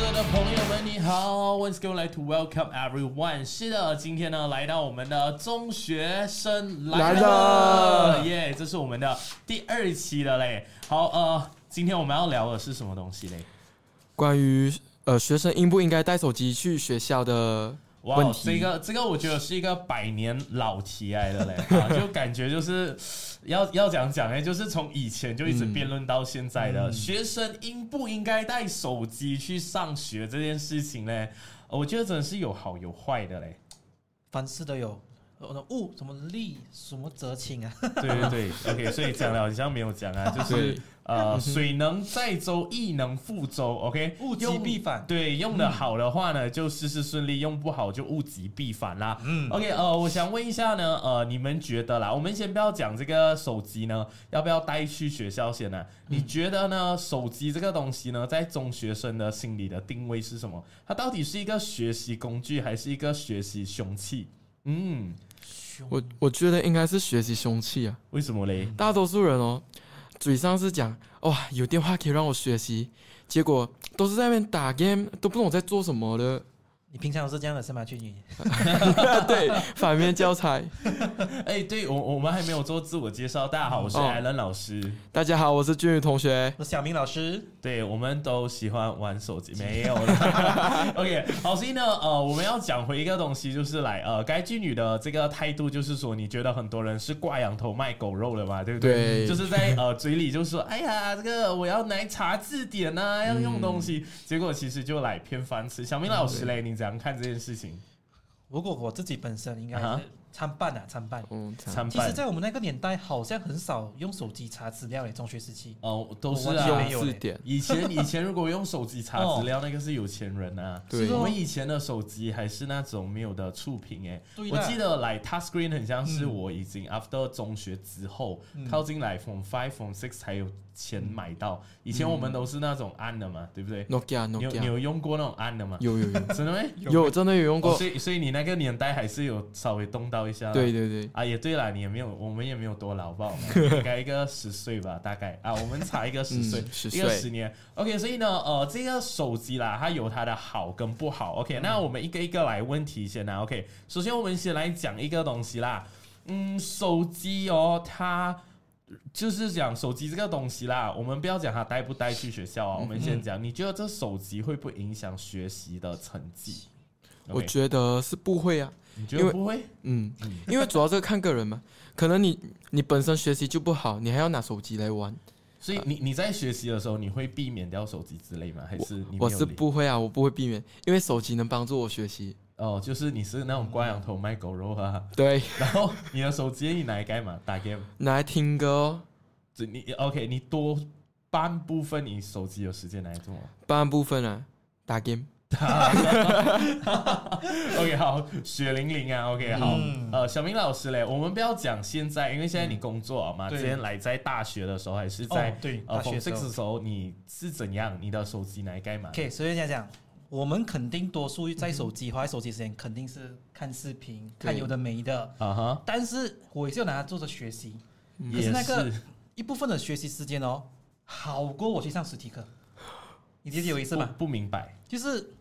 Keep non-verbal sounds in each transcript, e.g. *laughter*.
所有的朋友们，你好，Once again like to welcome everyone。是的，今天呢，来到我们的中学生来了耶这是我们的第二期了嘞。好，呃，今天我们要聊的是什么东西嘞？关于呃学生应不应该带手机去学校的哇这个这个我觉得是一个百年老题来的嘞，*laughs* 啊，就感觉就是要要讲讲哎，就是从以前就一直辩论到现在的、学生应不应该带手机去上学这件事情嘞，呃我觉得真的是有好有坏的嘞。凡事都有，呃，物什么利什么则清啊，对对对，OK，*laughs* 所以讲了好像没有讲啊，*laughs* 就是呃，水能载舟，亦能覆舟，OK，物极必反。对，用的好的话呢，就事事顺利；用不好就物极必反啦。嗯，OK，呃，我想问一下呢，呃，你们觉得啦，我们先不要讲这个手机呢，要不要带去学校先呢？你觉得呢？手机这个东西呢，在中学生的心里的定位是什么？它到底是一个学习工具，还是一个学习凶器？嗯，我我觉得应该是学习凶器啊。为什么嘞？大多数人哦，嘴上是讲哇有电话可以让我学习，结果都是在那边打 game，都不懂我在做什么的。你平常是这样的是吗？俊宇，*laughs* 对，反面教材。*laughs* 哎，对我我们还没有做自我介绍。大家好，我是哦 Allen 老师。大家好，我是俊宇同学。我是小明老师。对，我们都喜欢玩手机，*laughs* 没有了。OK，好，所以呢，呃，我们要讲回一个东西，就是来，呃，该俊宇的这个态度，就是说，你觉得很多人是挂羊头卖狗肉的嘛，对不对？对就是在呃嘴里就说，哎呀，这个我要来查字典啊，要用东西，结果其实就来偏翻吃。小明老师嘞，你怎样看这件事情？如果我自己本身应该是参半啊，参半。嗯，参其实，在我们那个年代，好像很少用手机查资料诶，中学时期。哦，都是啊。字典。以前以前如果用手机查资料，那个是有钱人啊。对我们以前的手机还是那种没有的触屏诶、我记得来 touchscreen 很像是嗯我已经 after 中学之后、嗯靠近来 from five from six 才有钱买到，以前我们都是那种按的嘛，对不对？Nokia 你有你 Nokia 有用过那种按的吗？有有有 *laughs* 真的没？有真的有用过。哦所以所以你那个年代还是有稍微动到一下啦。对对对，啊，也对啦，你也没有，我们也没有多老，不好，*laughs* 应该一个十岁吧，大概啊，我们差一个十岁，嗯10一个十年。OK，所以呢，呃，这个手机啦，它有它的好跟不好。OK，、那我们一个一个来问题先啦。OK，首先我们先来讲一个东西啦，嗯，手机哦，它。就是讲手机这个东西啦，我们不要讲它带不带去学校啊，我们先讲，你觉得这手机会不会影响学习的成绩？我觉得是不会啊。因为得不会？嗯，因为主要这个看个人嘛，可能你你本身学习就不好，你还要拿手机来玩。所以你你在学习的时候，你会避免掉手机之类吗？还是我是不会啊，我不会避免，因为手机能帮助我学习。哦，就是你是那种挂羊头卖狗肉啊，对，然后你的手机你拿来干嘛？打 game？拿来听歌哦，这你 OK？你多半部分你手机有时间拿来做吗半部分啊，打 game。？OK，好，血淋淋啊，OK，好，嗯呃，小明老师嘞，我们不要讲现在，因为现在你工作啊嘛，对之前来在大学的时候还是在哦对呃大学 Six 的时候，你是怎样？你的手机拿来干嘛？OK，所以讲讲，我们肯定多数在手机花在手机时间，肯定是看视频、看有的没的。啊哈，但是我也是有拿它做着学习，可也是那个一部分的学习时间哦，好过我去上实体课。你理解我意思吗？不明白。就是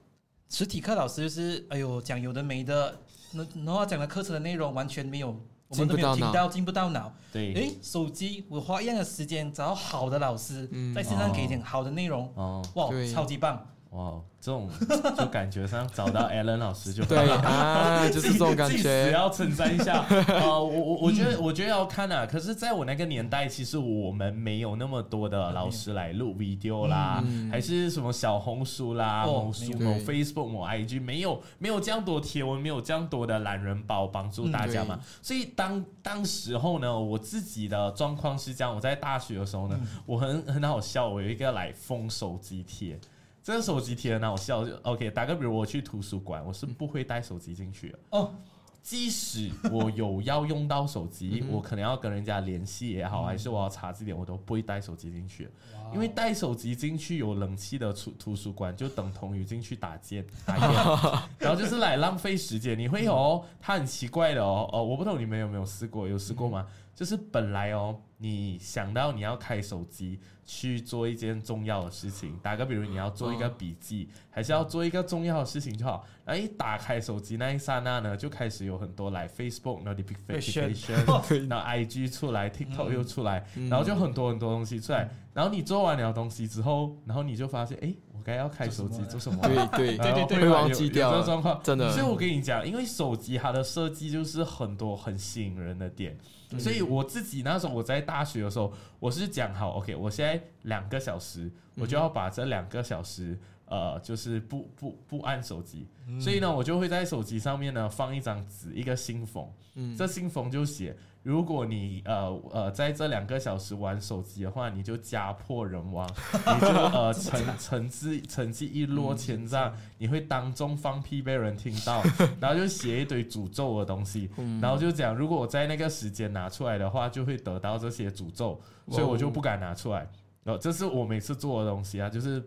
实体课老师就是哎呦讲有的没的，那然后讲的课程的内容完全没有，我们都没有听到，进不到脑。对，诶，手机我花一样的时间找到好的老师，嗯。在线上给一点好的内容，哦，哇，超级棒！哇，这种 *laughs* 就感觉上找到 Alan 老师就好啊，就是这种感觉。要称赞一下。*laughs* 呃，我我我觉得我觉得要看啊。可是，在我那个年代，其实我们没有那么多的老师来录 video 啦，嗯还是什么小红书啦、哦某书、某 Facebook、某 IG，没有没有这样多贴文，没有这样多的懒人包帮助大家嘛。所以当当时候呢，我自己的状况是这样：我在大学的时候呢，我很很好笑，我有一个来封手机贴。这个手机贴很好笑，就 OK。打个比如，我去图书馆，我是不会带手机进去的。哦，即使我有要用到手机，*laughs* 我可能要跟人家联系也好，还是我要查字典，我都不会带手机进去，因为带手机进去有冷气的图图书馆，就等同于进去打剑打剑，*laughs* *laughs* 然后就是来浪费时间。你会有哦，它很奇怪的哦，哦，我不懂你们有没有试过？有试过吗？就是本来哦，你想到你要开手机去做一件重要的事情，打个比如你要做一个笔记，还是要做一个重要的事情就好。然后一打开手机那一刹那呢，就开始有很多来 Facebook notification，*laughs* 然后 IG 出来，TikTok 又出来，然后就很多很多东西出来。然后你做完了东西之后，然后你就发现，哎，我该要开手机做什么？对对 *laughs* 对对对会忘记掉这个状况，真的。所以我跟你讲，因为手机它的设计就是很多很吸引人的点，所以我自己那时候我在大学的时候，我是讲好，OK，我现在两个小时，我就要把这两个小时。呃，就是不不不按手机，所以呢，我就会在手机上面呢放一张纸，一个信封。嗯，这信封就写，如果你呃呃在这两个小时玩手机的话，你就家破人亡，*laughs* 你就呃成成绩成绩一落千丈，你会当众放屁被人听到，*laughs* 然后就写一堆诅咒的东西，然后就讲，如果我在那个时间拿出来的话，就会得到这些诅咒，所以我就不敢拿出来。哦，这是我每次做的东西啊，就是。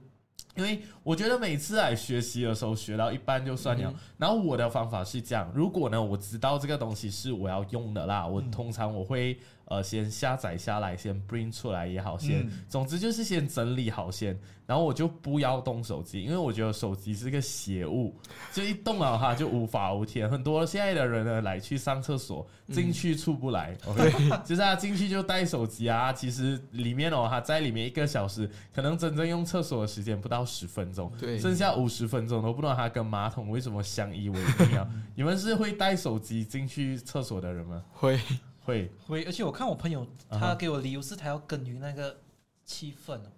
因为我觉得每次来学习的时候学到一半就算了，然后我的方法是这样：如果呢我知道这个东西是我要用的啦，我通常我会。呃，先下载下来，先 bring 出来也好，先，总之就是先整理好先，然后我就不要动手机，因为我觉得手机是个邪物，就一动了哈就无法无天。很多现在的人呢，来去上厕所，进去出不来，OK，就是他进去就带手机啊，其实里面哦，他在里面一个小时，可能真正用厕所的时间不到十分钟，对，剩下五十分钟都不知道他跟马桶为什么相依为命啊？*laughs* 你们是会带手机进去厕所的人吗？会。会会，而且我看我朋友，他给我理由是他要耕耘那个气氛哦。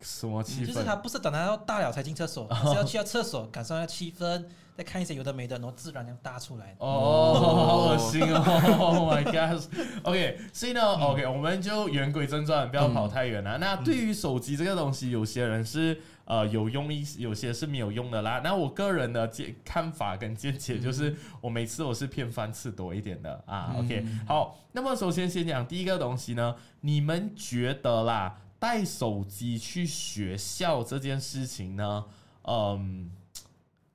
什么气氛？就是他不是等他要大了才进厕所，是要去到厕所感受下气氛，再看一些有的没的，然后自然这样搭出来。哦，好恶心哦！*laughs* Oh my god！OK，所以呢，OK，我们就言归正传，不要跑太远了。那对于手机这个东西，有些人是。呃，有用一有些是没有用的啦。那我个人的见看法跟见解就是，我每次我是偏翻次多一点的啊。OK，好，那么首先先讲第一个东西呢，你们觉得啦，带手机去学校这件事情呢，嗯，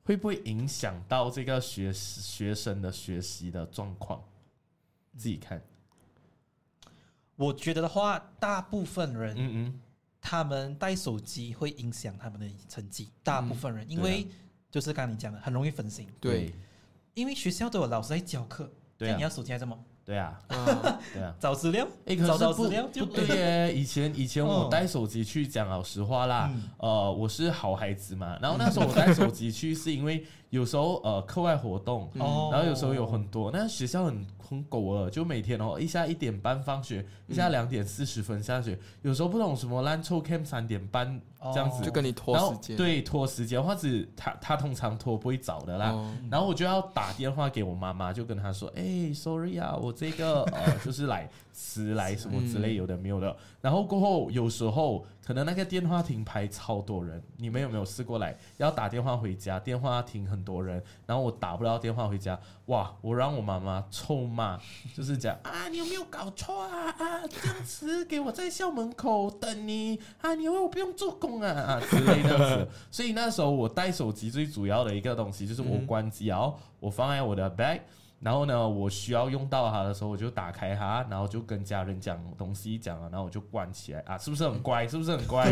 会不会影响到这个学学生的学习的状况？自己看。我觉得的话，大部分人，嗯嗯。他们带手机会影响他们的成绩，大部分人，因为就是刚刚你讲的，很容易分心。对，因为学校都有老师在教课，对，你要手机还这么？对啊，对啊，找资料，哎，可是不不对耶。以前以前我带手机去，讲老实话啦，呃，我是好孩子嘛。然后那时候我带手机去，是因为有时候呃课外活动，然后有时候有很多，那学校很。很狗了，就每天哦，一下一点半放学，一下两点四十分下学，有时候不懂什么烂臭 cam 三点半这样子，就跟你拖时间，对，拖时间，或者他他通常拖不会早的啦，然后我就要打电话给我妈妈，就跟她说，哎，sorry 啊，我这个呃就是来迟来什么之类有的没有的，然后过后有时候。可能那个电话亭排超多人，你们有没有试过来要打电话回家？电话亭很多人，然后我打不了电话回家，哇！我让我妈妈臭骂，*laughs* 就是讲啊，你有没有搞错啊？啊，这样子给我在校门口等你啊？你以为我不用做工啊？啊之类的。所以那时候我带手机最主要的一个东西就是我关机，然后我放在我的 bag。然后呢，我需要用到它的时候，我就打开它，然后就跟家人讲东西讲了，然后我就关起来啊，是不是很乖？是不是很乖？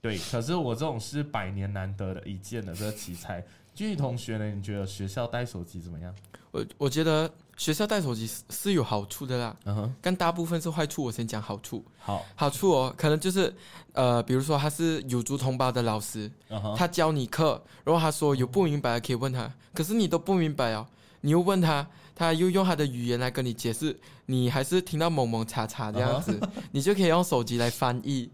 对，*laughs* 可是我这种是百年难得的一见的这个奇才。俊宇同学呢？你觉得学校带手机怎么样？我我觉得学校带手机是是有好处的啦，嗯哼，但大部分是坏处。我先讲好处。好，好处哦，可能就是呃，比如说他是有族同胞的老师，他教你课，然后他说有不明白的可以问他，可是你都不明白哦。你又问他，他又用他的语言来跟你解释，你还是听到蒙蒙查查这样子，*laughs* 你就可以用手机来翻译。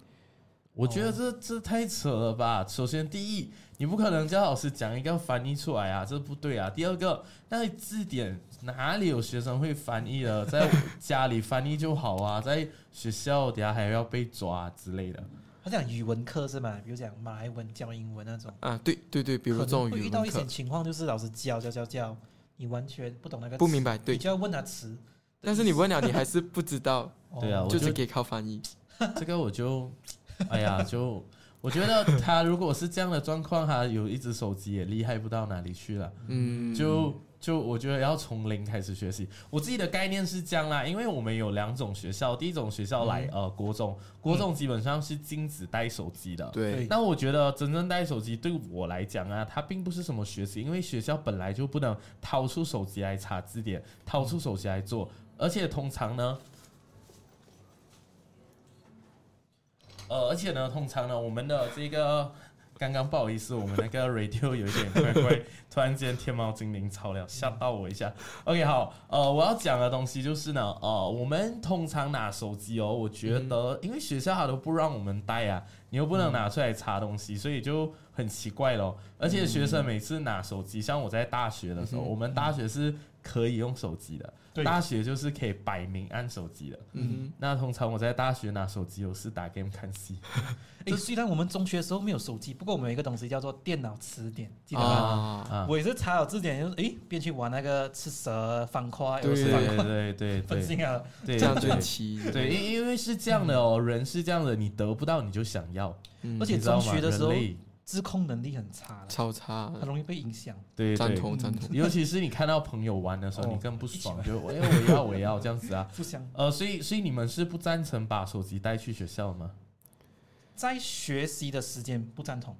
我觉得这这太扯了吧！首先，第一，你不可能叫老师讲一个翻译出来啊，这不对啊。第二个，那字典哪里有学生会翻译的？在家里翻译就好啊，*laughs* 在学校底下还要被抓之类的。他讲语文课是吗？比如讲马来文教英文那种啊，对对对，比如这种会遇到一些情况，就是老师教教教教。你完全不懂那个不明白，对，你就要问他词，但是你问了，你还是不知道，对啊，就是可以靠翻译。*laughs* 这个我就，哎呀，就我觉得他如果是这样的状况，他有一只手机也厉害不到哪里去了。嗯，就就我觉得要从零开始学习。我自己的概念是这样啦，因为我们有两种学校，第一种学校来呃国中，国中基本上是禁止带手机的。对。那我觉得真正带手机对我来讲啊，它并不是什么学习，因为学校本来就不能掏出手机来查字典，掏出手机来做，而且通常呢。呃，而且呢，通常呢，我们的这个刚刚不好意思，我们那个 *laughs* radio 有一点怪怪，突然间天猫精灵吵了，吓到我一下。OK，好，呃，我要讲的东西就是呢，呃，我们通常拿手机哦，我觉得因为学校它都不让我们带啊，你又不能拿出来查东西，所以就很奇怪咯。而且学生每次拿手机，像我在大学的时候，我们大学是可以用手机的。大学就是可以摆明按手机的，嗯，那通常我在大学拿手机，我是打 game 看戏。*laughs* 哎，虽然我们中学的时候没有手机，不过我们有一个东西叫做电脑词典，记得吗？我也是查好字典，就是哎，边去玩那个吃蛇方块，对。对对对，*laughs* 分心啊，这样就奇。对，因因为是这样的哦，人是这样的，你得不到你就想要，而且中学的时候。自控能力很差，超差，很容易被影响。对，赞同赞同。尤其是你看到朋友玩的时候，你更不爽，*laughs* 就我我要我要这样子啊。*laughs* 不想。呃，所以所以你们是不赞成把手机带去学校吗？在学习的时间不赞同，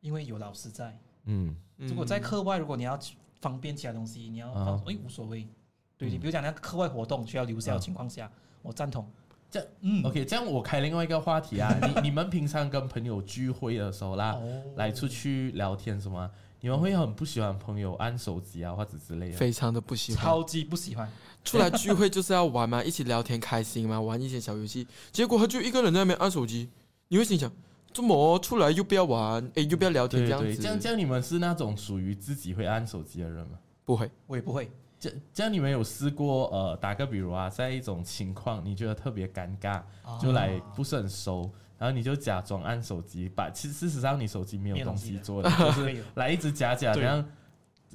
因为有老师在。嗯。如果在课外，如果你要方便其他东西，你要放，哎，无所谓。对你比如讲那个课外活动需要留校的情况下，我赞同。这嗯，OK，这样我开另外一个话题啊，*laughs* 你你们平常跟朋友聚会的时候啦，来出去聊天什么，你们会很不喜欢朋友按手机啊或者之类的？非常的不喜欢，超级不喜欢。出来聚会就是要玩嘛，*laughs* 一起聊天开心嘛，玩一些小游戏，结果他就一个人在那边按手机，你会心想，怎么出来又不要玩，哎，又不要聊天这样子？这样这样，你们是那种属于自己会按手机的人吗？不会，我也不会。这这样你们有试过呃，打个比如啊，在一种情况你觉得特别尴尬，就来不是很熟，然后你就假装按手机，把其实事实上你手机没有东西做的，*laughs* 就是来一直假假这样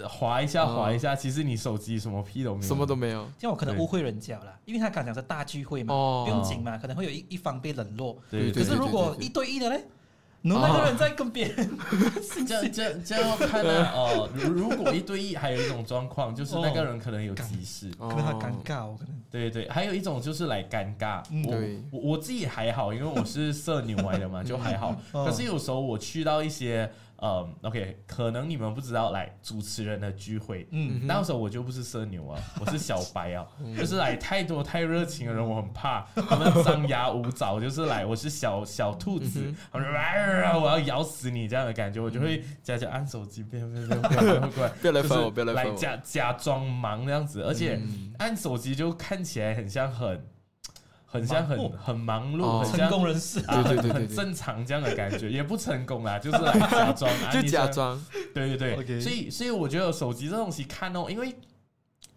划一下划一下，其实你手机什么屁都没有，什么都没有。这样我可能误会人家了，因为他刚讲是大聚会嘛，不用紧嘛，可能会有一一方被冷落。对，可是如果一对一的嘞？那个人在跟别人，*laughs* 这这这样看呢。*laughs* 哦，如果一对一，还有一种状况，*laughs* 就是那个人可能有急事，可能他尴尬，我可能。对对，还有一种就是来尴尬。我我我自己还好，因为我是社牛来的嘛，就还好。可是有时候我去到一些。呃，OK，可能你们不知道，来主持人的聚会，嗯，那时候我就不是社牛啊，*laughs* 我是小白啊，就是来太多太热情的人，我很怕。他们张牙舞爪，就是来我是小小兔子，我说我要咬死你这样的感觉，我就会假假按手机，别别别别别过来，别来烦我，别来来假假装忙这样子，而且按手机就看起来很像很。很像很很忙碌，很成功人士，对对对，很正常这样的感觉，也不成功啦，就是来 *laughs* 假装，*laughs* 就假装，对对对，所以所以我觉得手机这东西看哦，因为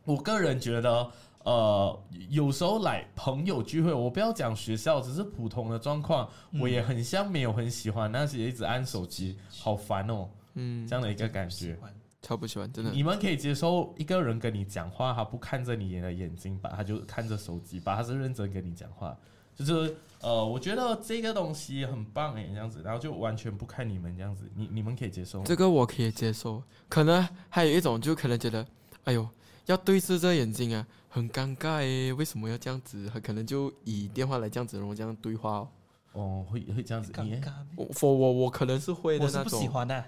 我个人觉得，呃，有时候来朋友聚会，我不要讲学校，只是普通的状况，我也很像没有很喜欢但是也一直按手机，好烦哦，嗯，这样的一个感觉。超不喜欢，真的。你们可以接受一个人跟你讲话，他不看着你的眼睛，吧他就看着手机，吧他是认真跟你讲话，就是呃，我觉得这个东西很棒诶，这样子，然后就完全不看你们这样子，你你们可以接受？这个我可以接受，可能还有一种就可能觉得，哎呦，要对视这眼睛啊，很尴尬诶，为什么要这样子？他可能就以电话来这样子，然后这样对话哦。哦，会会这样子，你我我我我可能是会的那种，不喜欢的，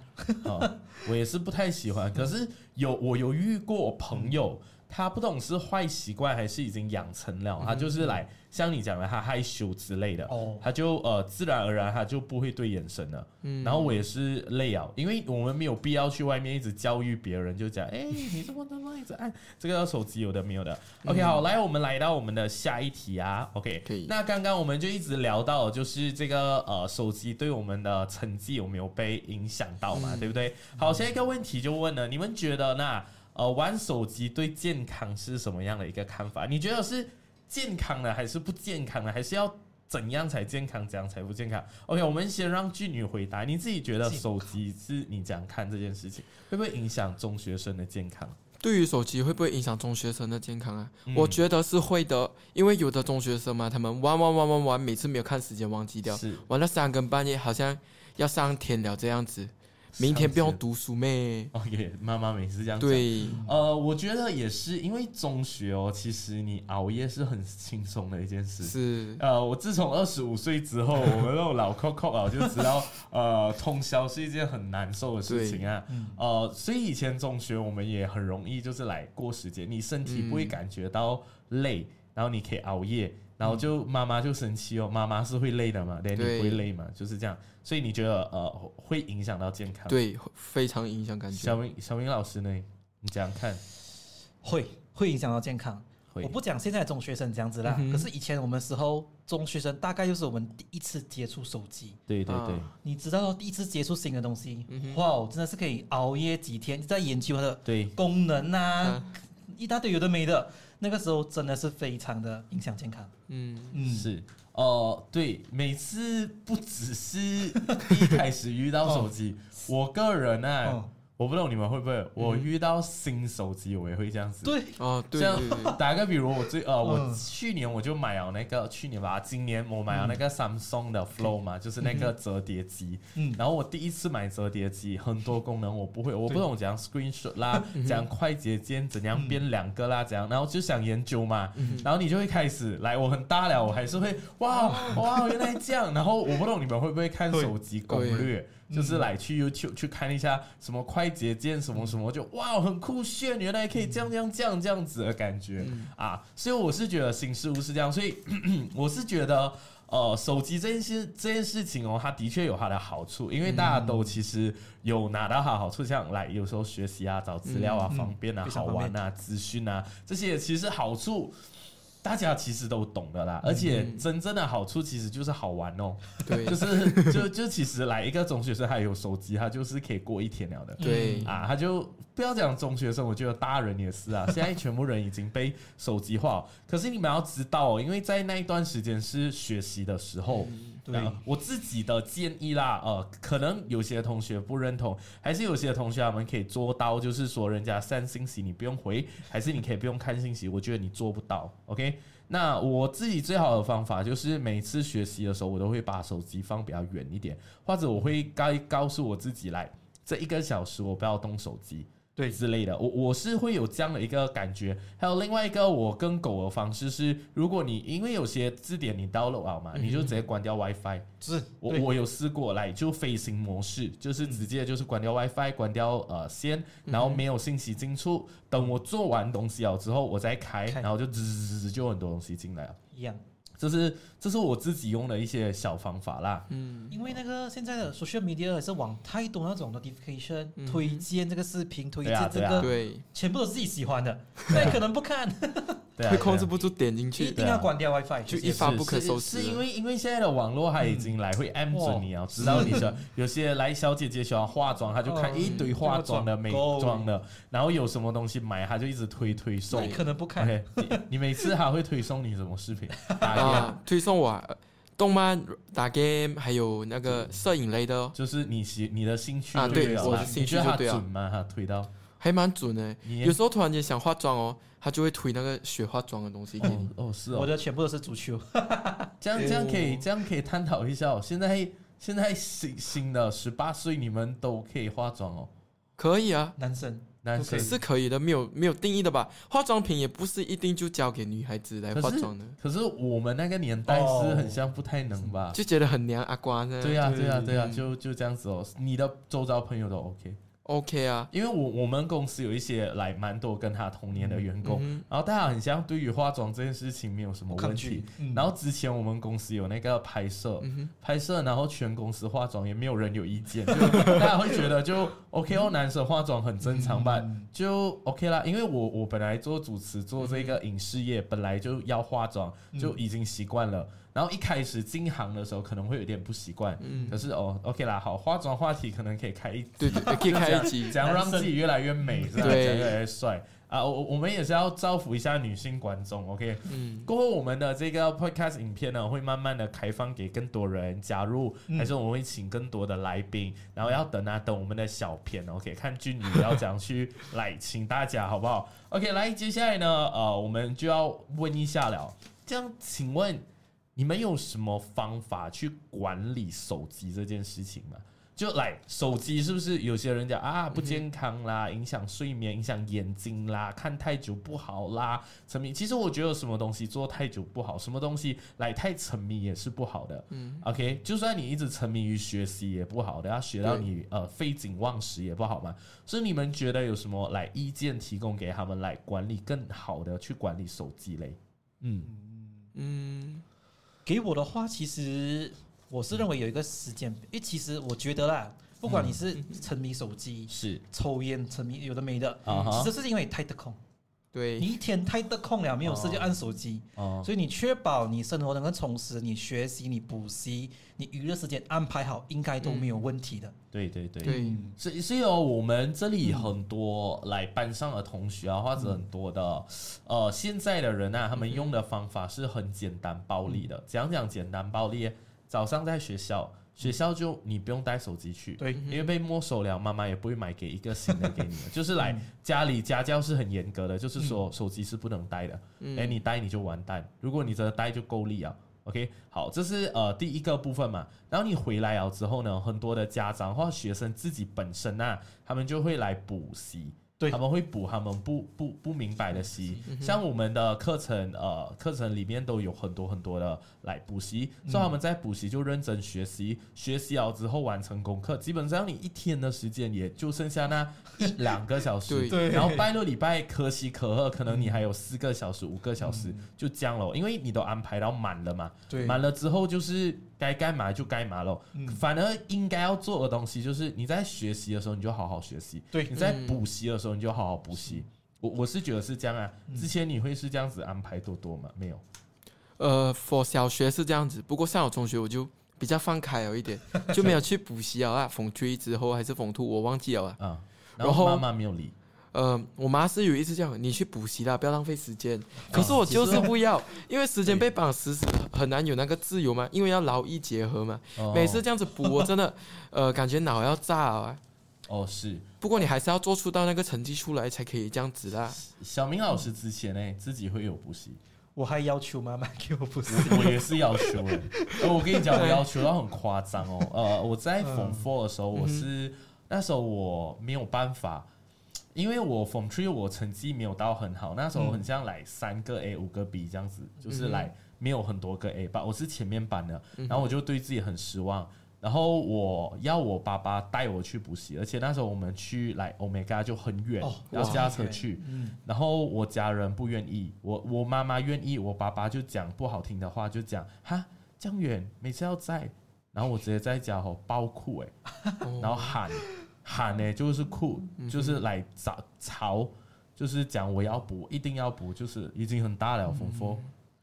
我也是不太喜欢。可是有我有遇过朋友，他不懂是坏习惯还是已经养成了，他就是来。像你讲的，他害羞之类的，他就呃自然而然他就不会对眼神了。嗯，然后我也是累啊，因为我们没有必要去外面一直教育别人，就讲 *laughs* 哎，你这么他妈一直按这个手机有的没有的。OK，好，来我们来到我们的下一题啊。OK。那刚刚我们就一直聊到，就是这个呃手机对我们的成绩有没有被影响到嘛？对不对？好，下一个问题就问了，你们觉得那呃玩手机对健康是什么样的一个看法？你觉得是？健康的还是不健康的？还是要怎样才健康？怎样才不健康？OK，我们先让俊女回答。你自己觉得手机是你怎样看这件事情，会不会影响中学生的健康？对于手机会不会影响中学生的健康啊？我觉得是会的，因为有的中学生嘛，他们玩玩玩玩玩，每次没有看时间忘记掉，玩到三更半夜，好像要上天了这样子。明天不用读书咩？OK，妈妈每次这样对，呃，我觉得也是，因为中学哦，其实你熬夜是很轻松的一件事。是，呃，我自从二十五岁之后，我们那种老 Coco 啊，就知道，*laughs* 呃，通宵是一件很难受的事情啊。呃，所以以前中学我们也很容易就是来过时间，你身体不会感觉到累，然后你可以熬夜。然后就妈妈就生气哦，妈妈是会累的嘛，连你会累嘛，就是这样。所以你觉得呃会影响到健康？对，非常影响感觉。小明小明老师呢？你怎样看？会会影响到健康。我不讲现在中学生这样子啦，可是以前我们时候中学生大概就是我们第一次接触手机。对对对。你知道第一次接触新的东西，哇，真的是可以熬夜几天在研究它的对功能啊，一大堆有的没的。那个时候真的是非常的影响健康。嗯嗯，是哦，对，每次不只是一开始遇到手机，我个人呢。我不懂你们会不会，我遇到新手机我也会这样子。对，哦，对。像打个比如，我最呃，我去年我就买了那个，去年吧，今年我买了那个 Samsung 的 Flow 嘛，就是那个折叠机。嗯。然后我第一次买折叠机，很多功能我不会，我不懂怎样 Screenshot 啦，怎样快捷键，怎样编两个啦，怎样，然后就想研究嘛。然后你就会开始来，我很大了，我还是会哇哇，原来这样。然后我不懂你们会不会看手机攻略。就是来去 YouTube 去看一下什么快捷键什么什么，就哇很酷炫，原来可以这样这样这样这样子的感觉啊！所以我是觉得新事物是这样，所以 *clears throat* 我是觉得呃手机这件事这件事情哦，它的确有它的好处，因为大家都其实有拿到它好处，像来有时候学习啊、找资料啊方便啊、好玩啊、资讯啊这些其实好处。大家其实都懂的啦，而且真正的好处其实就是好玩哦。对，*laughs* 就是就就其实来一个中学生，他有手机，他就是可以过一天了的。对啊，他就不要讲中学生，我觉得大人也是啊。*laughs* 现在全部人已经被手机化，可是你们要知道哦，因为在那一段时间是学习的时候。对，我自己的建议啦，呃，可能有些同学不认同，还是有些同学他们可以做到，就是说人家删信息你不用回，还是你可以不用看信息，我觉得你做不到，OK？那我自己最好的方法就是每次学习的时候，我都会把手机放比较远一点，或者我会该告诉我自己来，这一个小时我不要动手机。对之类的，我我是会有这样的一个感觉。还有另外一个，我跟狗的方式是，如果你因为有些字典你 download 好嘛，你就直接关掉 WiFi。是，我我有试过来就飞行模式，就是直接就是关掉 WiFi，关掉呃线，然后没有信息进出。等我做完东西了之后，我再开，然后就滋滋滋就很多东西进来了。一样。就是这是我自己用的一些小方法啦。嗯，因为那个现在的 social media 也是往太多那种 notification 推荐这个视频，推荐这个，对，全部都是自己喜欢的，那可能不看。*laughs* 会控制不住点进去，一定要关掉 WiFi，就一发不可收拾。是因为因为现在的网络它已经来会 M 准你啊，知道你的有些来小姐姐喜欢化妆，她就看一堆化妆的、美妆的，然后有什么东西买，她就一直推推送。可能不看。你你每次还会推送你什么视频？啊，推送我动漫、打 game，还有那个摄影类的，就是你喜你的兴趣啊，对，我的兴趣就对准吗？哈，推到还蛮准的。有时候突然间想化妆哦。他就会推那个学化妆的东西给你。哦，是哦。我的全部都是足球。*laughs* 这样这样可以这样可以探讨一下哦。现在现在新新的十八岁，你们都可以化妆哦。可以啊，男生男生是可以的，没有没有定义的吧？化妆品也不是一定就交给女孩子来化妆的。可是我们那个年代是很像不太能吧？就觉得很娘阿瓜呢。对呀对呀对呀，就就这样子哦。你的周遭朋友都 OK。OK 啊，因为我我们公司有一些来蛮多跟他同年的员工，然后大家很像对于化妆这件事情没有什么问题。然后之前我们公司有那个拍摄，拍摄，然后全公司化妆也没有人有意见，*laughs* 就大家会觉得就 OK 哦，男生化妆很正常吧，就 OK 啦。因为我我本来做主持做这个影视业，本来就要化妆，就已经习惯了。然后一开始进行的时候可能会有点不习惯，嗯，可是哦，OK 啦，好，化妆话题可能可以开一，对对，可以开一集，怎样让自己越来越美，这样越来越帅。啊！我我们也是要造福一下女性观众，OK，嗯，过后我们的这个 Podcast 影片呢，会慢慢的开放给更多人加入，还是我们会请更多的来宾，然后要等啊等我们的小片，OK，看俊女要怎样去来请大家好不好？OK，来，接下来呢，呃，我们就要问一下了，这样请问。你们有什么方法去管理手机这件事情吗？就来手机是不是有些人讲啊不健康啦，影响睡眠，影响眼睛啦，看太久不好啦，沉迷。其实我觉得什么东西做太久不好，什么东西来太沉迷也是不好的。嗯，OK，就算你一直沉迷于学习也不好的，要学到你呃废寝忘食也不好嘛。所以你们觉得有什么来意见提供给他们来管理更好的去管理手机嘞？嗯嗯，给我的话其实。我是认为有一个时间，因为其实我觉得啦，不管你是沉迷手机、是抽烟、沉迷有的没的，其实是因为太得空。对，你一天太得空了，没有事就按手机，所以你确保你生活能够充实，你学习、你补习、你娱乐时间安排好，应该都没有问题的。对对对，对，是是有我们这里很多来班上的同学啊，或者很多的呃现在的人啊，他们用的方法是很简单暴力的。讲讲简单暴力。早上在学校，学校就你不用带手机去，对，因为被没收了，妈妈也不会买给一个新的给你。*laughs* 就是来家里家教是很严格的，就是说手机是不能带的。哎，你带你就完蛋。如果你真的带就够力啊。OK，好，这是呃第一个部分嘛。然后你回来了之后呢，很多的家长或学生自己本身呐，他们就会来补习。他们会补他们不不不明白的习，像我们的课程，呃，课程里面都有很多很多的来补习，所以他们在补习就认真学习，学习了之后完成功课，基本上你一天的时间也就剩下那 *laughs* 一两个小时，然后拜六礼拜可喜可贺，可能你还有四个小时、五个小时就这样了，因为你都安排到满了嘛，满了之后就是。该干嘛就干嘛喽，反而应该要做的东西就是你在学习的时候你就好好学习，对，你在补习的时候你就好好补习。我我是觉得是这样啊。之前你会是这样子安排多多吗？没有。呃，for 小学是这样子，不过上了中学我就比较放开了一点，就没有去补习啊。逢 three 之后还是逢 two，我忘记了啊。然后妈妈没有理。呃，我妈是有一次叫你去补习啦，不要浪费时间。可是我就是不要，因为时间被绑死死，很难有那个自由嘛。因为要劳逸结合嘛。每次这样子补，我真的 *laughs* 呃感觉脑要炸啊。哦，是。不过你还是要做出到那个成绩出来才可以这样子啦。小明老师之前呢，自己会有补习，我还要求妈妈给我补习。我也是要求 *laughs* 我跟你讲，我要求到很夸张哦。呃，我在 Form Four 的时候，我是那时候我没有办法。因为我 Form Three 我成绩没有到很好，那时候很像来三个 A 五个 B 这样子，就是来没有很多个 A 吧。我是前面班的，然后我就对自己很失望。然后我要我爸爸带我去补习，而且那时候我们去来 Omega 就很远，要驾车去。然后我家人不愿意，我我妈妈愿意，我爸爸就讲不好听的话，就讲哈这样远，每次要在，然后我直接在家吼爆哭哎，然后喊。喊呢，就是哭，就是来找吵，就是讲我要补，一定要补，就是已经很大了，丰富。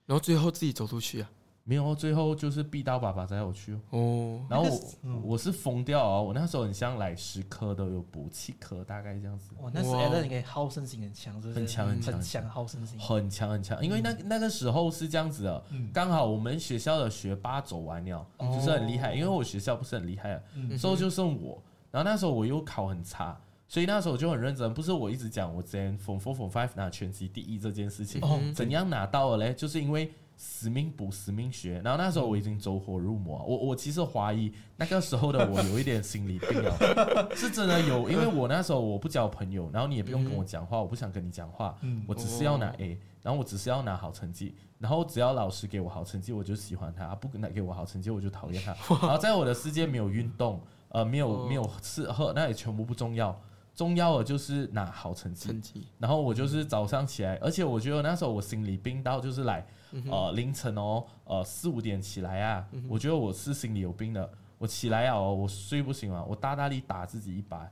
然后最后自己走出去啊？没有，最后就是逼到爸爸载我去哦。然后我我是疯掉啊！我那时候很像来十颗都有补七颗，大概这样子。哇，那时候你可以好胜心很强，很强很强很强，好胜心很强很强。因为那那个时候是这样子的，刚好我们学校的学霸走完了，就是很厉害。因为我学校不是很厉害，所以就剩我。然后那时候我又考很差，所以那时候我就很认真。不是我一直讲我之前 Form Four Form Five 拿全级第一这件事情，怎样拿到了嘞？就是因为死命补、死命学。然后那时候我已经走火入魔，我我其实怀疑那个时候的我有一点心理病哦，*laughs* 是真的有。因为我那时候我不交朋友，然后你也不用跟我讲话，我不想跟你讲话，我只是要拿 A，然后我只是要拿好成绩，然后只要老师给我好成绩，我就喜欢他；不给给我好成绩，我就讨厌他。*laughs* 然后在我的世界没有运动。呃，没有没有吃喝，那也全部不重要，重要的就是拿好成绩。成绩。然后我就是早上起来，而且我觉得那时候我心里病到就是来，呃，凌晨哦，呃，四五点起来啊，我觉得我是心里有病的。我起来啊，我睡不醒了，我大大力打自己一把，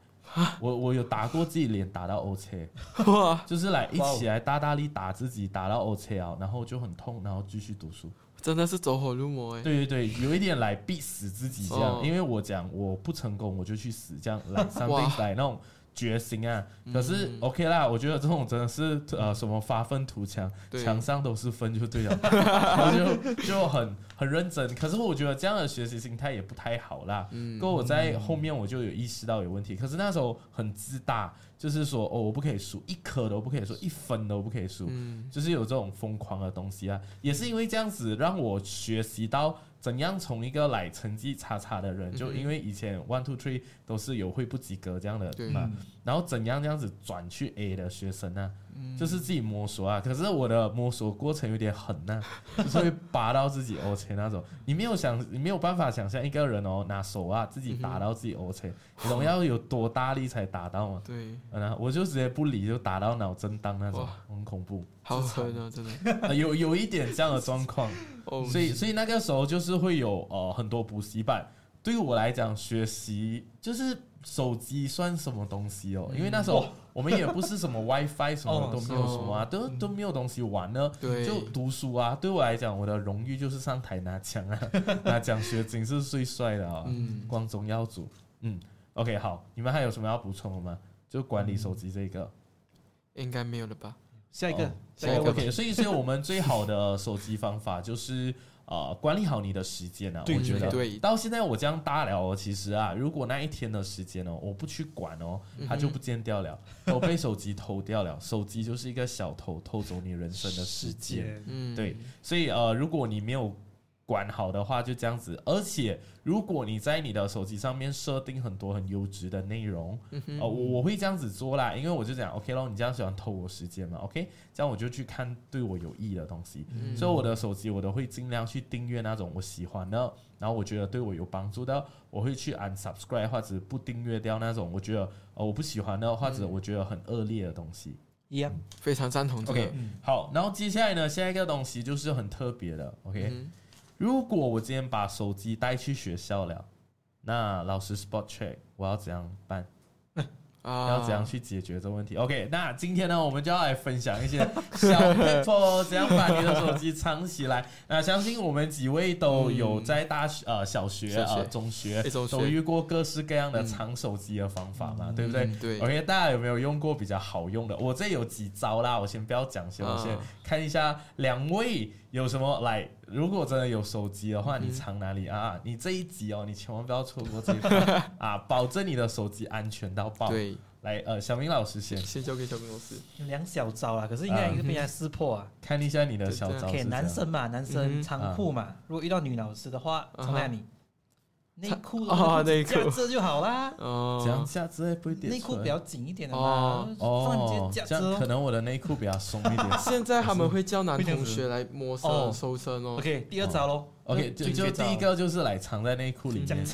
我我有打过自己脸，打到 O 车，*laughs* 就是来一起来大大力打自己，打到 O 车啊，然后就很痛，然后继续读书。真的是走火入魔哎！对对对，有一点来逼死自己这样，因为我讲我不成功我就去死，这样来上病来那种决心啊。可是 OK 啦，我觉得这种真的是呃什么发愤图强，墙上都是分就对了，*laughs* 然后就就很很认真。可是我觉得这样的学习心态也不太好啦。嗯，过我在后面我就有意识到有问题。可是那时候很自大，就是说哦，我不可以输一颗都不可以输，一分都不可以输，就是有这种疯狂的东西啊。也是因为这样子让我学习到。怎样从一个来成绩差差的人，就因为以前 one two three 都是有会不及格这样的嘛，然后怎样这样子转去 A 的学生呢？就是自己摸索啊。可是我的摸索过程有点狠呐，*laughs* 就是会拔到自己 O 切那种。你没有想，你没有办法想象一个人哦，拿手啊自己打到自己 O 切，你懂要有多大力才打到吗？对，然我就直接不理，就打到脑震荡那种，很恐怖。好狠啊，真的。*laughs* 有有一点这样的状况。*laughs* 所以，所以那个时候就是会有呃很多补习班。对于我来讲，学习就是手机算什么东西哦？因为那时候我们也不是什么 WiFi 什么都没有什么啊，都都没有东西玩呢。就读书啊。对我来讲，我的荣誉就是上台拿奖啊，*laughs* 拿奖学金是最帅的啊，光宗耀祖。嗯，OK，好，你们还有什么要补充的吗？就管理手机这个，应该没有了吧？下一个，下一个 OK。所以，所以我们最好的手机方法就是呃，管理好你的时间啊。我觉得，对。到现在我这样大了，其实啊，如果那一天的时间哦，我不去管哦，它就不见掉了，*laughs* 我被手机偷掉了。手机就是一个小偷，偷走你人生的时间。嗯，对。所以呃，如果你没有。管好的话就这样子，而且如果你在你的手机上面设定很多很优质的内容，呃，我会这样子做啦，因为我就讲 OK 咯，你这样喜欢偷我时间嘛？OK，这样我就去看对我有益的东西，所以我的手机我都会尽量去订阅那种我喜欢的，然后我觉得对我有帮助的，我会去 unsubscribe 或者不订阅掉那种我觉得呃我不喜欢的或者我觉得很恶劣的东西。一样，非常赞同。OK，好，然后接下来呢，下一个东西就是很特别的，OK。如果我今天把手机带去学校了，那老师 spot check，我要怎样办？要怎样去解决这个问题？OK，那今天呢，我们就要来分享一些小 paper，怎样把你的手机藏起来。那相信我们几位都有在大学、呃小学、呃中学都遇过各式各样的藏手机的方法嘛，对不对？对。OK，大家有没有用过比较好用的？我这有几招啦，我先不要讲先，我先看一下两位有什么来。如果真的有手机的话，你藏哪里啊？你这一集哦，你千万不要错过这一 *laughs* 啊，保证你的手机安全到爆。对，来，呃，小明老师先，先交给小明老师。两小招啊，可是应该一个被人识破啊。*laughs* 看一下你的小招。给男生嘛，男生仓库嘛。如果遇到女老师的话，藏哪里？内裤啊，内裤这就好啦。哦，这样下子不会点。内裤比较紧一点的嘛。哦，这样可能我的内裤比较松一点。现在他们会叫男同学来摸身、收身哦。OK，第二招喽。OK，就就第一个就是来藏在内裤里面。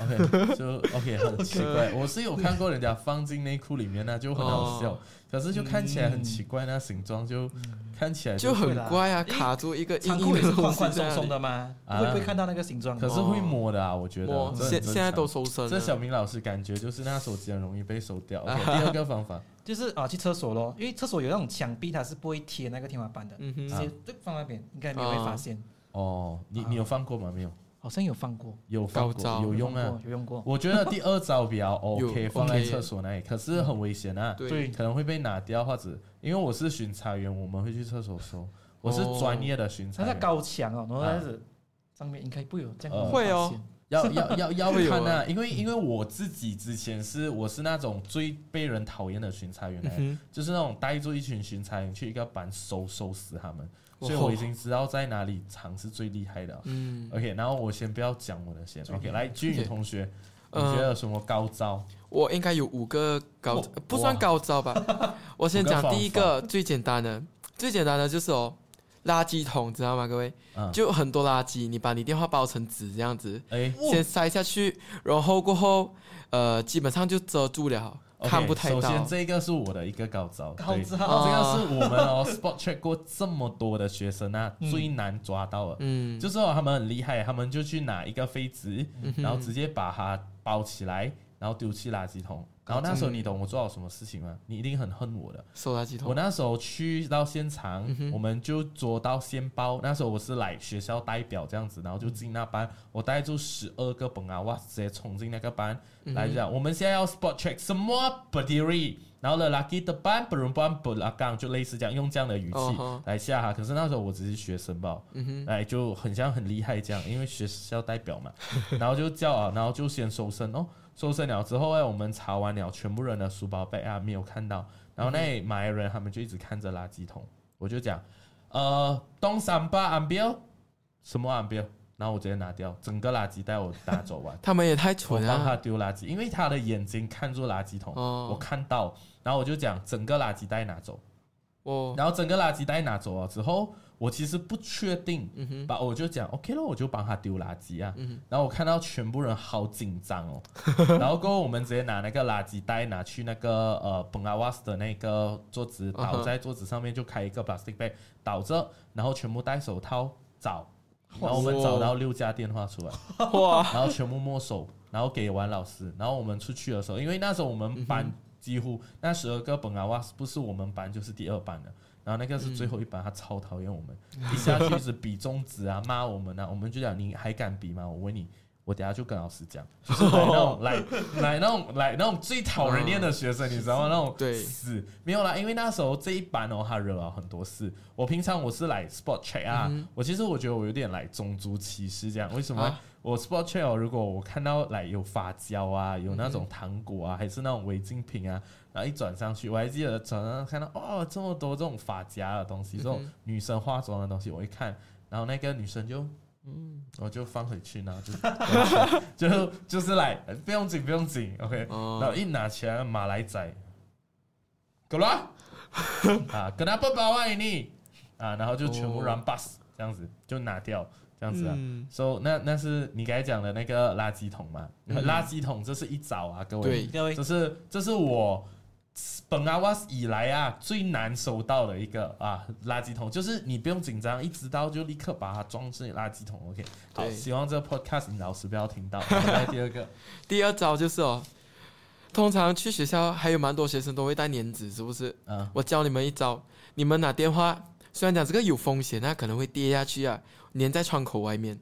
OK，就 OK，很奇怪。我是有看过人家放进内裤里面，那就很好笑。可是就看起来很奇怪，那形状就看起来就很怪啊，卡住一个仓库也是宽宽松松的吗？会不会看到那个形状？可是会摸的啊，我觉得。现现在都收身。这小明老师感觉就是那手机很容易被收掉。*laughs* OK，第二个方法就是啊，去厕所咯，因为厕所有那种墙壁，它是不会贴那个天花板的，直接放那边，应该没有被发现。哦，你你有放过吗？没有。好像有放过，有放过，有用啊，有用过。我觉得第二招比较 *laughs* OK，放在厕所那里，可是很危险啊，对，可能会被拿掉或者，因为我是巡查员，我们会去厕所收，我是专业的巡查。他在高墙哦，然后开始上面应该不会有这样会哦，要要要 *laughs* 要看啊，因为因为我自己之前是我是那种最被人讨厌的巡查员来，就是那种带住一群巡查员去一个班收收拾他们。所以我已经知道在哪里藏是最厉害的。嗯，OK，然后我先不要讲我的先，OK，来君宇同学，你觉得有什么高招？我应该有五个高，不算高招吧？*laughs* 我先讲第一个最简单的，最简单的就是哦，垃圾桶，知道吗？各位，就很多垃圾，你把你电话包成纸这样子，哎，先塞下去，然后过后，呃，基本上就遮住了。看不太到。首先，这个是我的一个高招。高招，这个是我们哦，*laughs* spot check 过这么多的学生啊，最难抓到的。嗯，就是哦他们很厉害，他们就去拿一个废纸，然后直接把它包起来，然后丢弃垃圾桶。然后那时候你懂我做了什么事情吗？你一定很恨我的。收垃圾桶。我那时候去到现场，我们就做到先包。那时候我是来学校代表这样子，然后就进那班，我带住十二个本啊，哇，直接冲进那个班来讲，我们现在要 spot check 什么 body，然后呢 lucky 的班不用班不拉杠，就类似这样用这样的语气来下哈。可是那时候我只是学生吧，哎，就很像很厉害这样，因为学校代表嘛，*laughs* 然后就叫啊，然后就先收身哦。收身了之后哎，我们查完了全部人的书包背啊，没有看到。然后那马来人他们就一直看着垃圾桶，我就讲，呃，东三八安标，什么安标？然后我直接拿掉整个垃圾袋，我拿走完。他们也太蠢了，帮他丢垃圾，因为他的眼睛看住垃圾桶，我看到，然后我就讲整个垃圾袋拿走。哦，然后整个垃圾袋拿走了之后。我其实不确定，把我就讲 OK 了，我就帮他丢垃圾啊。然后我看到全部人好紧张哦，*laughs* 然后过后我们直接拿那个垃圾袋拿去那个呃本阿瓦斯的那个桌子，倒在桌子上面就开一个 plastic bag 倒着，然后全部戴手套找，然后我们找到六家电话出来，*laughs* 哇，然后全部没收，然后给完老师，然后我们出去的时候，因为那时候我们班几乎那十二个本阿瓦斯不是我们班就是第二班的。然后那个是最后一班，他超讨厌我们，一下去是比中指啊，骂我们啊，我们就讲你还敢比吗？我问你，我等下就跟老师讲，*laughs* 就是来那种来来那种来那种最讨人厌的学生，你知道吗？那种对死没有啦，因为那时候这一班哦，他惹了很多事。我平常我是来 sport check 啊，我其实我觉得我有点来种族歧视这样，为什么？我 sport check 如果我看到来有发胶啊，有那种糖果啊，还是那种违禁品啊。然后一转上去，我还记得转上看到哦，这么多这种发夹的东西，这种女生化妆的东西，我一看，然后那个女生就嗯，我就放回去，然后就 *laughs* 就就是来，不用紧不用紧，OK，然后一拿起来马来仔，够了啊，跟他不包啊你啊，然后就全部 run bus 这样子就拿掉这样子啊，so 那那是你刚才讲的那个垃圾桶嘛？垃圾桶这是一早啊，各位，各位，这是这是我。本阿瓦斯以来啊，最难收到的一个啊垃圾桶，就是你不用紧张，一知道就立刻把它装进垃圾桶。OK，好，希望这个 Podcast 你老师不要听到。*laughs* 来第二个，第二招就是哦，通常去学校还有蛮多学生都会带粘纸，是不是？嗯，我教你们一招，你们拿电话，虽然讲这个有风险，那可能会跌下去啊，粘在窗口外面。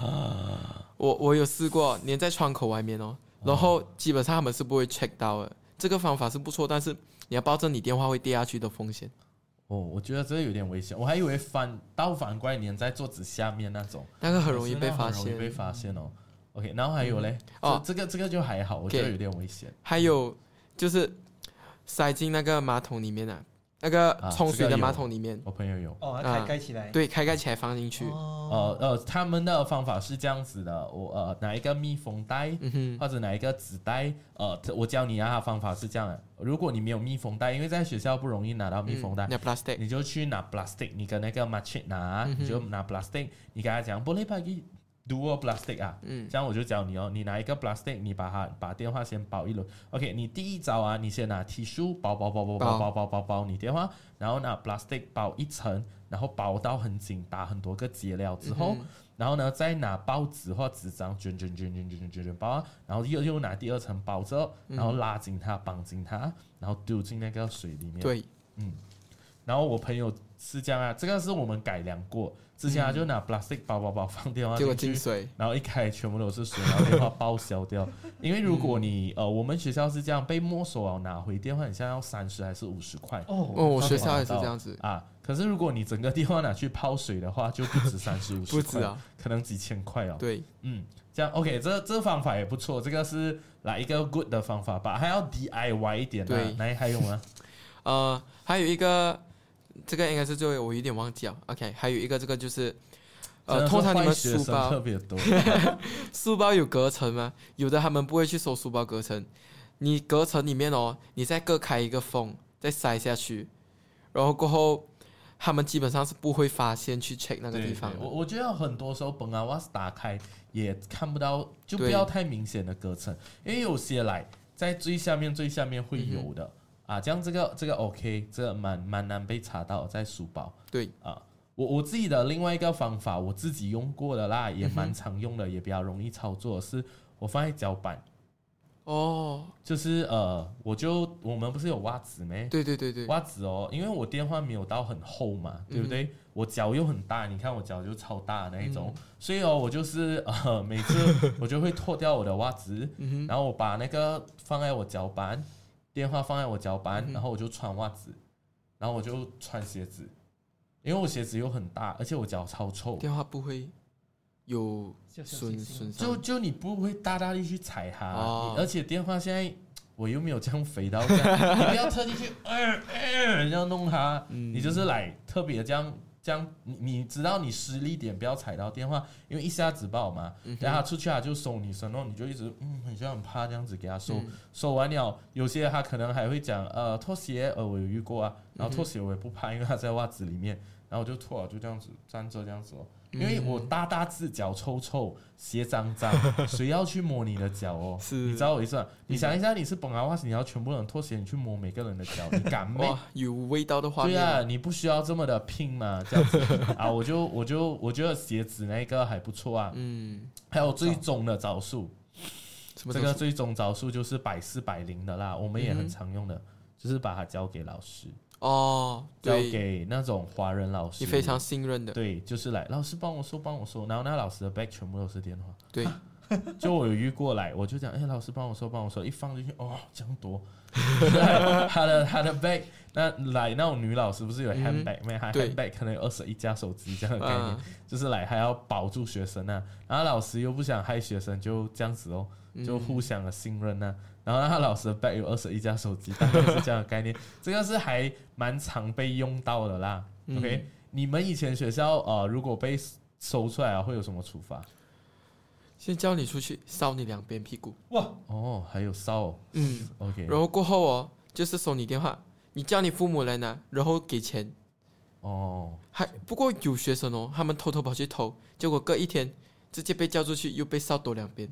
啊，我我有试过粘在窗口外面哦，然后基本上他们是不会 check 到的。这个方法是不错，但是你要保证你电话会跌下去的风险。哦，我觉得这个有点危险。我还以为反倒反过来粘在桌子下面那种，那个很容易被发现，容易被发现哦。OK，然后还有嘞，哦，这个这个就还好，我觉得有点危险。还有就是塞进那个马桶里面啊。那个冲水的马桶里面，我朋友有。哦，开盖起来，对，开盖起来放进去。呃呃，他们的方法是这样子的，我呃拿一个密封袋，或者拿一个纸袋，呃，我教你啊，方法是这样的。如果你没有密封袋，因为在学校不容易拿到密封袋，你就去拿 plastic，你跟那个 machine 拿，你就拿 plastic，你跟他讲，玻璃把给。Dual plastic 啊，嗯，这样我就教你哦，你拿一个 plastic，你把它把电话先包一轮，OK，你第一招啊，你先拿 T 恤包包包包包包包。包包你电话，然后拿 plastic 包一层，然后包到很紧，打很多个结了之后，然后呢再拿报纸或纸张卷卷卷卷卷卷卷卷包，然后又又拿第二层包着，然后拉紧它绑紧它，然后丢进那个水里面，对，嗯，然后我朋友是这样啊，这个是我们改良过。之前他就拿 plastic 包包包放电话进去，然后一开全部都是水，然后电话报销掉。*laughs* 因为如果你呃，我们学校是这样被没收了拿回电话，你现在要三十还是五十块？哦哦，我学校也是这样子啊。可是如果你整个电话拿去泡水的话，就不止三十五十块，啊，可能几千块哦。对，嗯，这样 OK，这这方法也不错，这个是来一个 good 的方法吧？还要 DIY 一点对，哪还有吗？*laughs* 呃，还有一个。这个应该是最后我有点忘记了。OK，还有一个这个就是，呃，通常你们书包特别多，*laughs* 书包有隔层吗？有的他们不会去收书包隔层，你隔层里面哦，你再各开一个缝，再塞下去，然后过后他们基本上是不会发现去 check 那个地方。我我觉得很多时候本来我是打开也看不到，就不要太明显的隔层，因为有些来在最下面最下面会有的。啊，这样这个这个 OK，这个蛮蛮难被查到在书包。对啊，我我自己的另外一个方法，我自己用过的啦，也蛮常用的，也比较容易操作，是我放在脚板。哦，就是呃，我就我们不是有袜子没？对对对对，袜子哦，因为我电话没有到很厚嘛，对不对？我脚又很大，你看我脚就超大那一种，所以哦，我就是 *laughs* 呃，每次我就会脱掉我的袜子，然后我把那个放在我脚板，电话放在我脚板，然后我就穿袜子，然后我就穿鞋子，因为我鞋子又很大，而且我脚超臭，电话不会。有损损伤。就就你不会大大力去踩它，而且电话现在我又没有这样肥到这样，*laughs* 你不要特地去呃呃要弄它，你就是来特别这样这样，你你知道你实力点不要踩到电话，因为一下子爆嘛，然后他出去他就收你身后，你就一直嗯很像很怕这样子给他收，收完了有些他可能还会讲呃拖鞋呃我有遇过啊，然后拖鞋我也不怕，因为他在袜子里面，然后我就脱了就这样子站着这样子哦。因为我大大字脚臭臭鞋脏脏，*laughs* 谁要去摸你的脚哦？是，你知道我意思吗？你想一下，你是本来话是你要全部人脱鞋，你去摸每个人的脚，你敢吗？*laughs* 有味道的话，对啊，你不需要这么的拼嘛，这样子 *laughs* 啊，我就我就我觉得鞋子那个还不错啊。嗯，还有最终的招数，这个最终招数就是百试百灵的啦，我们也很常用的，就是把它交给老师。哦，交给那种华人老师，你非常信任的，对，就是来老师帮我说，帮我说，然后那老师的 bag 全部都是电话，对，*laughs* 就我有遇过来，我就讲，哎，老师帮我说，帮我说，一放进去，哦，这样多，*laughs* 他的他的 bag，那来那种女老师不是有 handbag 没？还 handbag 可能有二十一架手机这样的概念，就是来还要保住学生啊，然后老师又不想害学生，就这样子哦，就互相的信任呢。然后他老师的 bag 有二十一架手机，大概是这样的概念。*laughs* 这个是还蛮常被用到的啦。OK，你们以前学校呃，如果被搜出来啊，会有什么处罚？先叫你出去烧你两边屁股。哇哦，还有烧。嗯，OK。然后过后哦，就是收你电话，你叫你父母来拿，然后给钱。哦。还不过有学生哦，他们偷偷跑去偷，结果隔一天直接被叫出去，又被烧多两边。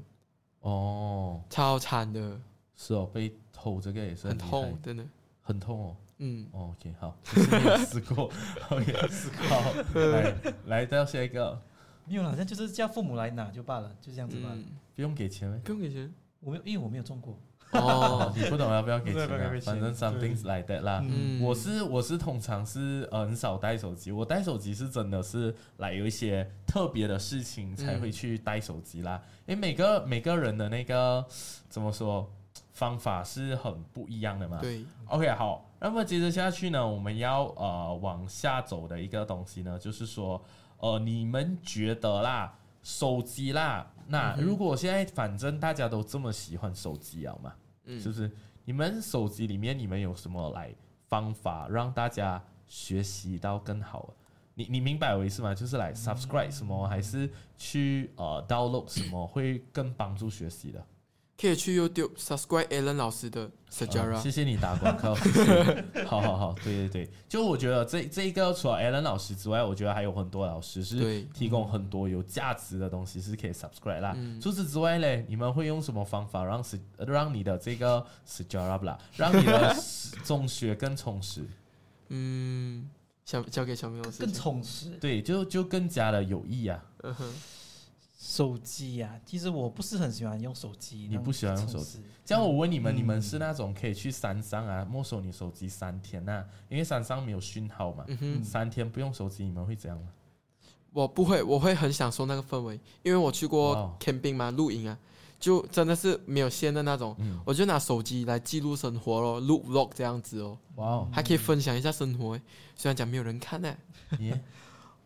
哦，超惨的。是哦，被偷这个也是很痛，真的很痛哦。嗯，OK，好，没有试过，*laughs* OK，试过。*laughs* 来，来到下一个，没有，好像就是叫父母来拿就罢了，就这样子吧。不用给钱不用给钱，我没有，因为我没有中过。哦，你不懂要不要给钱啊？反正 some things like that 啦。我是我是通常是很少带手机，我带手机是真的是来有一些特别的事情才会去带手机啦。因为每个每个人的那个怎么说？方法是很不一样的嘛？对，OK，好，那么接着下去呢，我们要呃往下走的一个东西呢，就是说，呃，你们觉得啦，手机啦，那如果现在反正大家都这么喜欢手机啊嘛，是不是？你们手机里面你们有什么来方法让大家学习到更好？你你明白我意思吗？就是来 subscribe 什么，还是去呃 download 什么会更帮助学习的？可以去 YouTube subscribe Alan 老师的 s a r a 谢谢你打广告。*laughs* 好好好，对对对，就我觉得这这一个除了 Alan 老师之外，我觉得还有很多老师是提供很多有价值的东西是可以 subscribe 啦。除此之外嘞，你们会用什么方法让是让你的这个 s a r a 啦，让你的 *laughs* 中学更充实？嗯，小交给小明老师更充实，对，就就更加的有益啊。嗯哼。手机呀，其实我不是很喜欢用手机。你不喜欢用手机？这样我问你们，你们是那种可以去山上啊，没收你手机三天呐？因为山上没有讯号嘛，三天不用手机，你们会怎样吗？我不会，我会很享受那个氛围，因为我去过 camping 嘛，露营啊，就真的是没有线的那种。我就拿手机来记录生活咯，录 vlog 这样子哦。哇哦，还可以分享一下生活，虽然讲没有人看呢。*laughs*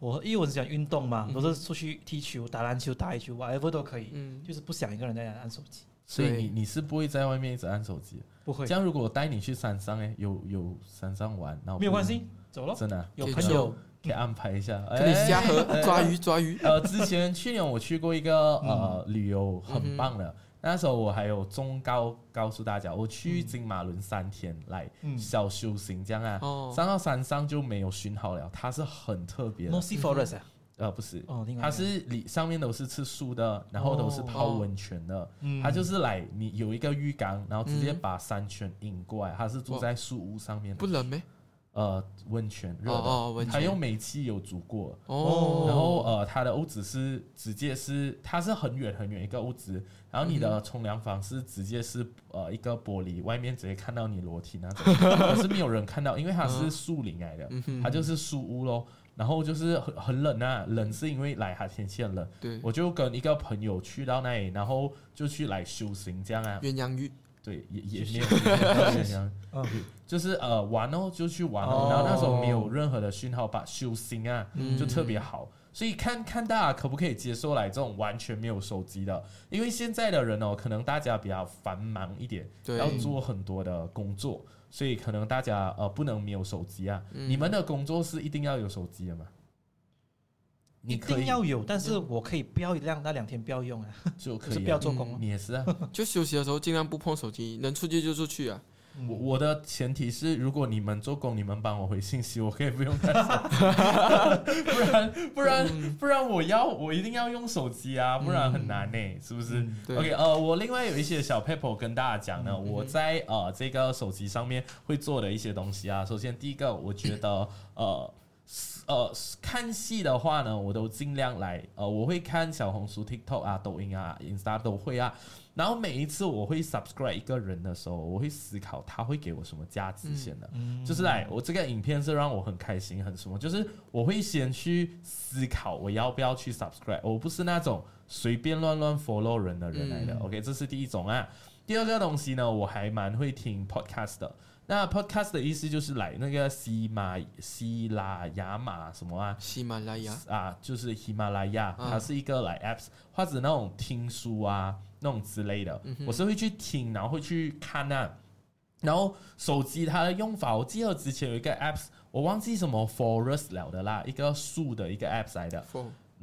我因为我是讲运动嘛，都是出去踢球、打篮球、打篮球，whatever 都可以，就是不想一个人在家按手机。所以你你是不会在外面一直按手机？不会。这样如果我带你去山上哎，有有山上玩，然后没有关系，走了。真的有朋友可以安排一下，可以下河抓鱼抓鱼。呃，之前去年我去过一个呃旅游，很棒的。那时候我还有忠告告诉大家，我去金马伦三天来小修行这样啊，上到山上就没有讯号了，它是很特别。No sea forest 啊？呃，不是，它是里上面都是吃素的，然后都是泡温泉的，它就是来你有一个浴缸，然后直接把山泉引过来，它是住在树屋上面。不冷没？呃，温泉热的，它用煤气有煮过，哦，然后呃，它的屋子是直接是，它是很远很远一个屋子，然后你的冲凉房是直接是呃一个玻璃，外面直接看到你裸体那种，*laughs* 可是没有人看到，因为它是树林来的，它就是树屋咯，然后就是很很冷啊，冷是因为来哈天气很冷，对，我就跟一个朋友去到那里，然后就去来修行这样啊，鸳鸯浴。对，也也没有就是呃玩哦，就去玩哦。然后那时候没有任何的讯号，把修心啊，就特别好。所以看看大家可不可以接受来这种完全没有手机的，因为现在的人哦，可能大家比较繁忙一点，要做很多的工作，所以可能大家呃不能没有手机啊。你们的工作是一定要有手机的吗？一定要有，但是我可以不要两那两天不要用啊，就可以不要做工。你也是啊，*laughs* 就休息的时候尽量不碰手机，能出去就出去啊。我我的前提是，如果你们做工，你们帮我回信息，我可以不用看手机，不然不然不然我要我一定要用手机啊，不然很难呢，是不是？OK，呃，我另外有一些小 paper 跟大家讲呢，我在呃这个手机上面会做的一些东西啊。首先第一个，我觉得呃。呃，看戏的话呢，我都尽量来。呃，我会看小红书、TikTok 啊、抖音啊、Insta 都会啊。然后每一次我会 subscribe 一个人的时候，我会思考他会给我什么价值先的。就是来，我这个影片是让我很开心、很什么，就是我会先去思考我要不要去 subscribe。我不是那种随便乱乱 follow 人的人来的。OK，这是第一种啊。第二个东西呢，我还蛮会听 podcast 的。那 podcast 的意思就是来那个喜马喜拉雅马什么啊？喜马拉雅啊，就是喜马拉雅，它是一个来 apps 或者那种听书啊那种之类的。我是会去听，然后会去看啊。然后手机它的用法，我记得之前有一个 apps，我忘记什么 forest 了的啦，一个树的一个 apps 来的。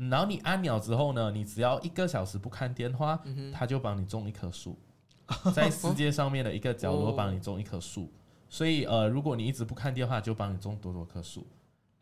然后你按钮之后呢，你只要一个小时不看电话，它就帮你种一棵树，*laughs* 在世界上面的一个角落帮你种一棵树。所以，呃，如果你一直不看电话，就帮你种多多棵树。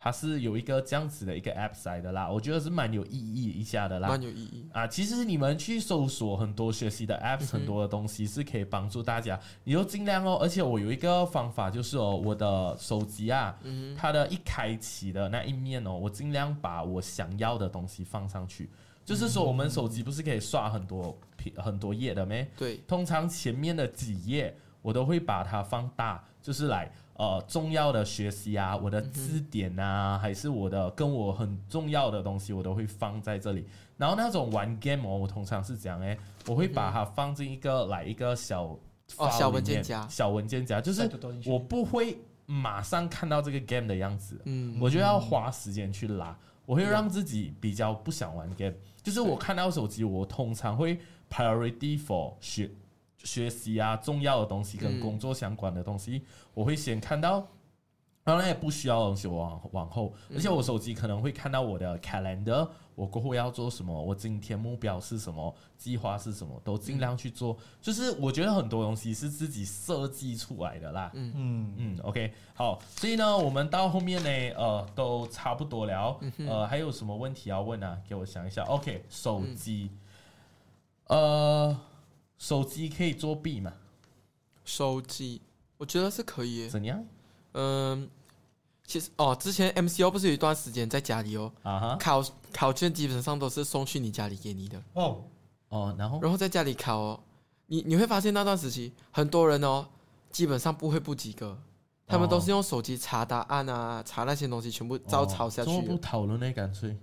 它是有一个这样子的一个 app 来的啦，我觉得是蛮有意义一下的啦。蛮有意义啊！其实你们去搜索很多学习的 app，很多的东西是可以帮助大家。你就尽量哦。而且我有一个方法，就是哦，我的手机啊，它的一开启的那一面哦，我尽量把我想要的东西放上去。就是说，我们手机不是可以刷很多很多页的咩？对。通常前面的几页，我都会把它放大。就是来呃重要的学习啊，我的字典啊，还是我的跟我很重要的东西，我都会放在这里。然后那种玩 game 哦，我通常是讲哎，我会把它放进一个来一个小哦小文件夹，小文件夹，就是我不会马上看到这个 game 的样子，嗯，我就要花时间去拉，我会让自己比较不想玩 game。就是我看到手机，我通常会 priority for 学。学习啊，重要的东西跟工作相关的东西，我会先看到，当然也不需要东西往往后，而且我手机可能会看到我的 calendar，我过后要做什么，我今天目标是什么，计划是什么，都尽量去做。就是我觉得很多东西是自己设计出来的啦。嗯嗯嗯，OK，好，所以呢，我们到后面呢，呃，都差不多了。呃，还有什么问题要问啊？给我想一下。OK，手机，呃。手机可以作弊吗？手机，我觉得是可以。怎样？嗯，其实哦，之前 MCO 不是有一段时间在家里哦，啊哈，考考卷基本上都是送去你家里给你的。哦哦，然后然后在家里考哦，你你会发现那段时期很多人哦，基本上不会不及格，他们都是用手机查答案啊，查那些东西全部照抄下去。不讨论呢？干脆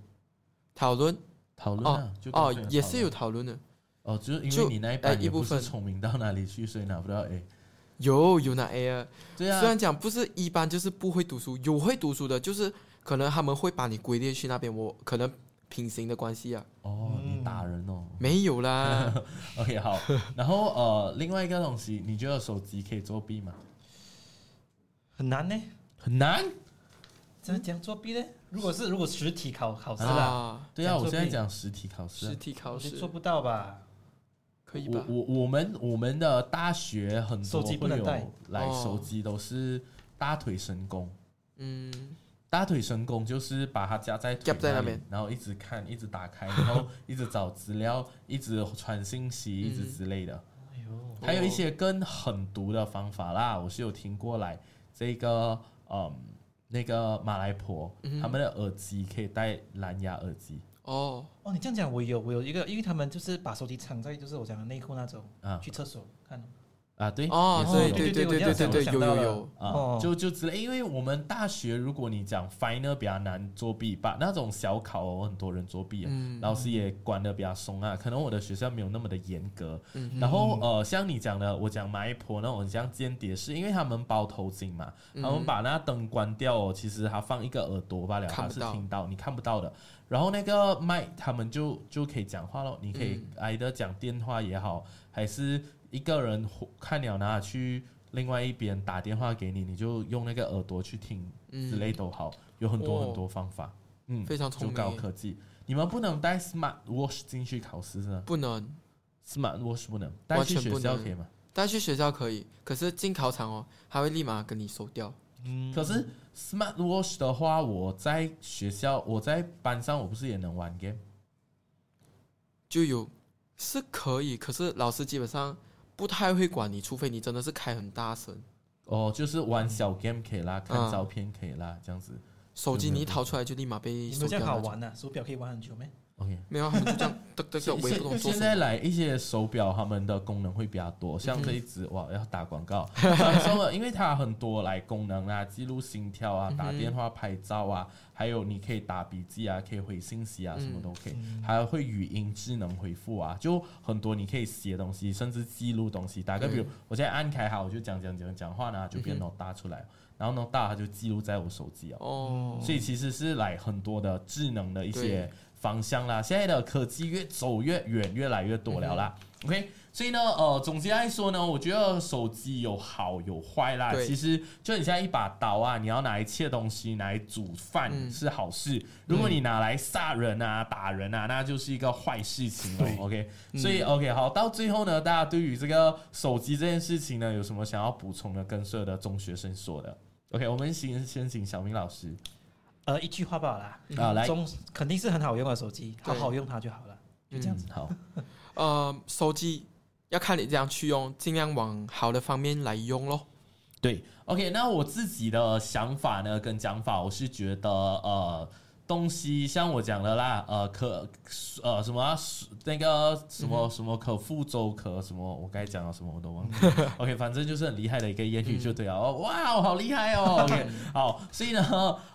讨论讨论哦哦，也是有讨论的。哦，就是因为你那一班一部分聪明到哪里去，所以拿不到 A。有有拿 A 啊？对啊。虽然讲不是一般，就是不会读书，有会读书的，就是可能他们会把你归列去那边。我可能品行的关系啊。哦，你打人哦？没有啦。*laughs* OK，好。然后呃，另外一个东西，你觉得手机可以作弊吗？很难呢。很难？怎么讲作弊呢？如果是如果实体考考试啦，对啊，我现在讲实体考试，实体考试做不到吧？可以吧？我我们我们的大学很多会有来手机都是大腿神功，嗯，大腿神功就是把它夹在夹在那边，然后一直看，一直打开，*laughs* 然后一直找资料，一直传信息，一直之类的。哎呦，还有一些更狠毒的方法啦，我是有听过来这个，嗯，那个马来婆，他们的耳机可以戴蓝牙耳机。哦哦，你这样讲，我有我有一个，因为他们就是把手机藏在就是我讲的内裤那种啊，去厕所看。啊，对，哦，对对对对对对，有有有。啊，就就之类，因为我们大学，如果你讲 final 比较难作弊，把那种小考很多人作弊，老师也管的比较松啊，可能我的学校没有那么的严格。然后呃，像你讲的，我讲埋婆那种像间谍，是因为他们包头巾嘛，他们把那灯关掉哦，其实他放一个耳朵罢了，他是听到你看不到的。然后那个麦，他们就就可以讲话了，你可以挨着讲电话也好，还是。一个人看了哪去另外一边打电话给你，你就用那个耳朵去听之类都好，有很多很多方法，嗯，非常聪明，高科技。你们不能带 smart watch 进去考试是吗？不能，smart watch 不能带去学校可以吗？带去学校可以，可是进考场哦，他会立马跟你收掉。嗯，可是 smart watch 的话，我在学校，我在班上，我不是也能玩 game？就有是可以，可是老师基本上。不太会管你，除非你真的是开很大声。哦，就是玩小 game 可以啦，看照片可以啦，这样子。手机你一掏出来就立马被。手表好玩呢？手表可以玩很久没？OK，没有，他们就这样，得得个微动现在来一些手表，他们的功能会比较多，像这一只哇，要打广告，*laughs* 因为它很多来功能啊，记录心跳啊，打电话、拍照啊，还有你可以打笔记啊，可以回信息啊，什么都可以，还会语音智能回复啊，就很多你可以写东西，甚至记录东西。打个比如，我现在按开好，我就讲讲讲讲话呢，就变能打出来，然后呢大它就记录在我手机哦，所以其实是来很多的智能的一些。方向啦，现在的科技越走越远，越来越多了啦。OK，所以呢，呃，总结来说呢，我觉得手机有好有坏啦。其实就你像一把刀啊，你要拿来切东西，拿来煮饭是好事。如果你拿来杀人啊、打人啊，那就是一个坏事情了。OK，所以 OK 好，到最后呢，大家对于这个手机这件事情呢，有什么想要补充的？跟所有的中学生说的。OK，我们先先请小明老师。呃，一句话罢了啊，来，中肯定是很好用的手机，好好用它就好了，就这样子。好，呃，手机要看你怎样去用，尽量往好的方面来用咯。对，OK，那我自己的想法呢，跟讲法，我是觉得，呃。东西像我讲的啦，呃，可呃什么那个什么什么可复周可什么，我该讲了什么我都忘记。*laughs* OK，反正就是很厉害的一个谚语就对了。哦，哇，好厉害哦。*laughs* OK，好，所以呢，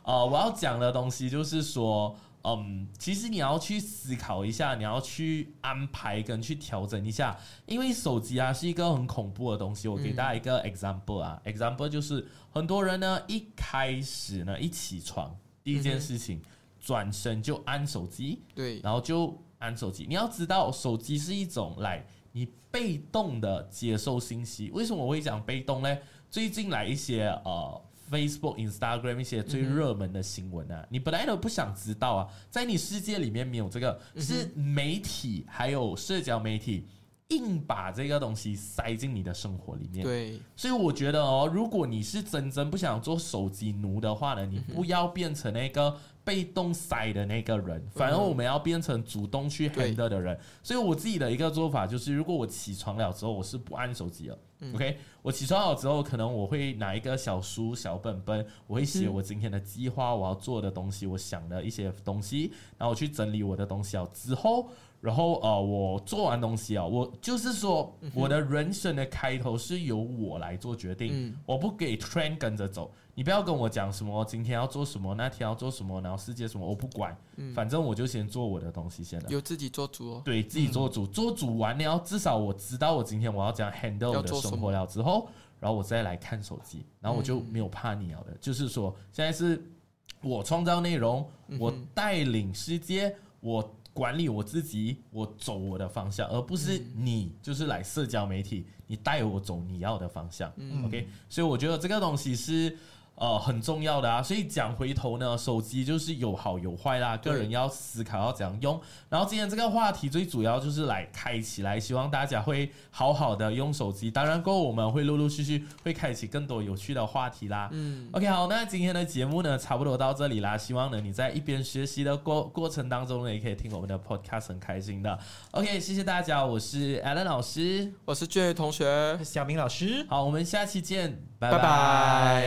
呃，我要讲的东西就是说，嗯，其实你要去思考一下，你要去安排跟去调整一下，因为手机啊是一个很恐怖的东西。我给大家一个 example 啊，example 就是很多人呢一开始呢一起床第一件事情。转身就按手机，对，然后就按手机。你要知道，手机是一种来你被动的接受信息。为什么我会讲被动呢？最近来一些呃，Facebook、Instagram 一些最热门的新闻啊，你本来都不想知道啊，在你世界里面没有这个，是媒体还有社交媒体硬把这个东西塞进你的生活里面。对，所以我觉得哦，如果你是真正不想做手机奴的话呢，你不要变成那个。被动塞的那个人，反而我们要变成主动去 handle 的人。所以我自己的一个做法就是，如果我起床了之后，我是不按手机了。OK，我起床了之后，可能我会拿一个小书、小本本，我会写我今天的计划，我要做的东西，我想的一些东西，然后我去整理我的东西啊。之后，然后呃，我做完东西啊，我就是说，我的人生的开头是由我来做决定，我不给 train 跟着走。你不要跟我讲什么今天要做什么，那天要做什么，然后世界什么，我不管，反正我就先做我的东西先了。有自己做主哦，对自己做主，做主完了，至少我知道我今天我要怎样 handle 我的生活了之后，然后我再来看手机，然后我就没有怕你了的。就是说，现在是我创造内容，我带领世界，我管理我自己，我走我的方向，而不是你就是来社交媒体，你带我走你要的方向。OK，所以我觉得这个东西是。呃，很重要的啊，所以讲回头呢，手机就是有好有坏啦，个人要思考要怎样用。然后今天这个话题最主要就是来开起来，希望大家会好好的用手机。当然，过后我们会陆陆续续会开启更多有趣的话题啦。嗯，OK，好，那今天的节目呢，差不多到这里啦。希望呢你在一边学习的过过程当中呢，也可以听我们的 Podcast 很开心的。OK，谢谢大家，我是 Alan 老师，我是俊同学，小明老师。好，我们下期见。拜拜。